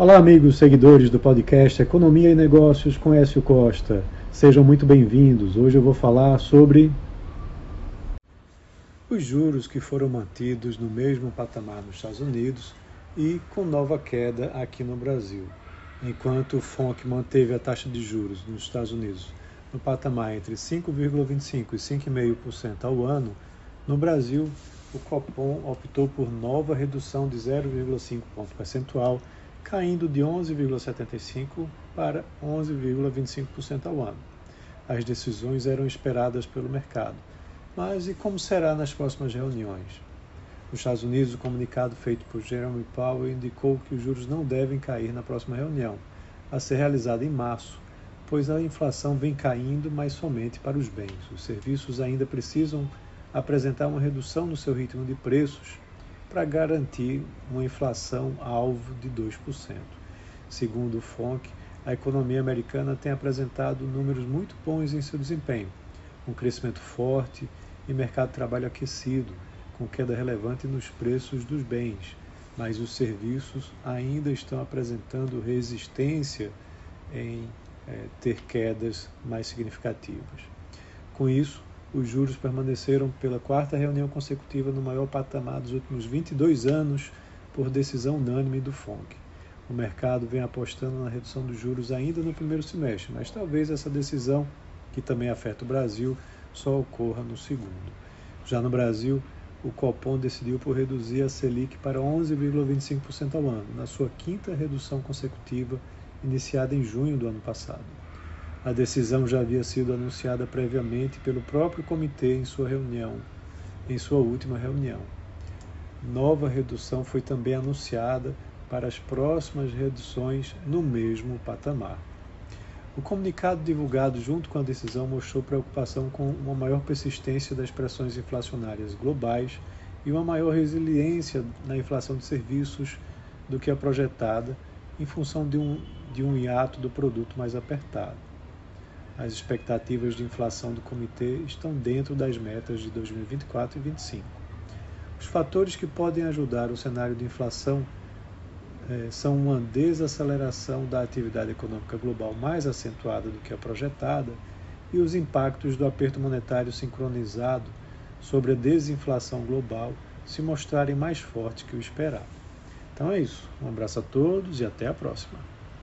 Olá, amigos seguidores do podcast Economia e Negócios com Écio Costa. Sejam muito bem-vindos. Hoje eu vou falar sobre os juros que foram mantidos no mesmo patamar nos Estados Unidos e com nova queda aqui no Brasil. Enquanto o FONC manteve a taxa de juros nos Estados Unidos no patamar entre 5,25% e 5,5% ao ano, no Brasil o Copom optou por nova redução de 0,5 ponto percentual caindo de 11,75% para 11,25% ao ano. As decisões eram esperadas pelo mercado. Mas e como será nas próximas reuniões? Nos Estados Unidos, o comunicado feito por Jeremy Powell indicou que os juros não devem cair na próxima reunião, a ser realizada em março, pois a inflação vem caindo, mas somente para os bens. Os serviços ainda precisam apresentar uma redução no seu ritmo de preços para garantir uma inflação alvo de 2%. Segundo o FONC, a economia americana tem apresentado números muito bons em seu desempenho, um crescimento forte e mercado de trabalho aquecido, com queda relevante nos preços dos bens, mas os serviços ainda estão apresentando resistência em é, ter quedas mais significativas. Com isso, os juros permaneceram pela quarta reunião consecutiva no maior patamar dos últimos 22 anos por decisão unânime do FONC. O mercado vem apostando na redução dos juros ainda no primeiro semestre, mas talvez essa decisão, que também afeta o Brasil, só ocorra no segundo. Já no Brasil, o Copom decidiu por reduzir a Selic para 11,25% ao ano, na sua quinta redução consecutiva, iniciada em junho do ano passado. A decisão já havia sido anunciada previamente pelo próprio comitê em sua reunião, em sua última reunião. Nova redução foi também anunciada para as próximas reduções no mesmo patamar. O comunicado divulgado junto com a decisão mostrou preocupação com uma maior persistência das pressões inflacionárias globais e uma maior resiliência na inflação de serviços do que a projetada, em função de um, de um hiato do produto mais apertado. As expectativas de inflação do comitê estão dentro das metas de 2024 e 2025. Os fatores que podem ajudar o cenário de inflação eh, são uma desaceleração da atividade econômica global mais acentuada do que a projetada e os impactos do aperto monetário sincronizado sobre a desinflação global se mostrarem mais fortes que o esperado. Então é isso. Um abraço a todos e até a próxima.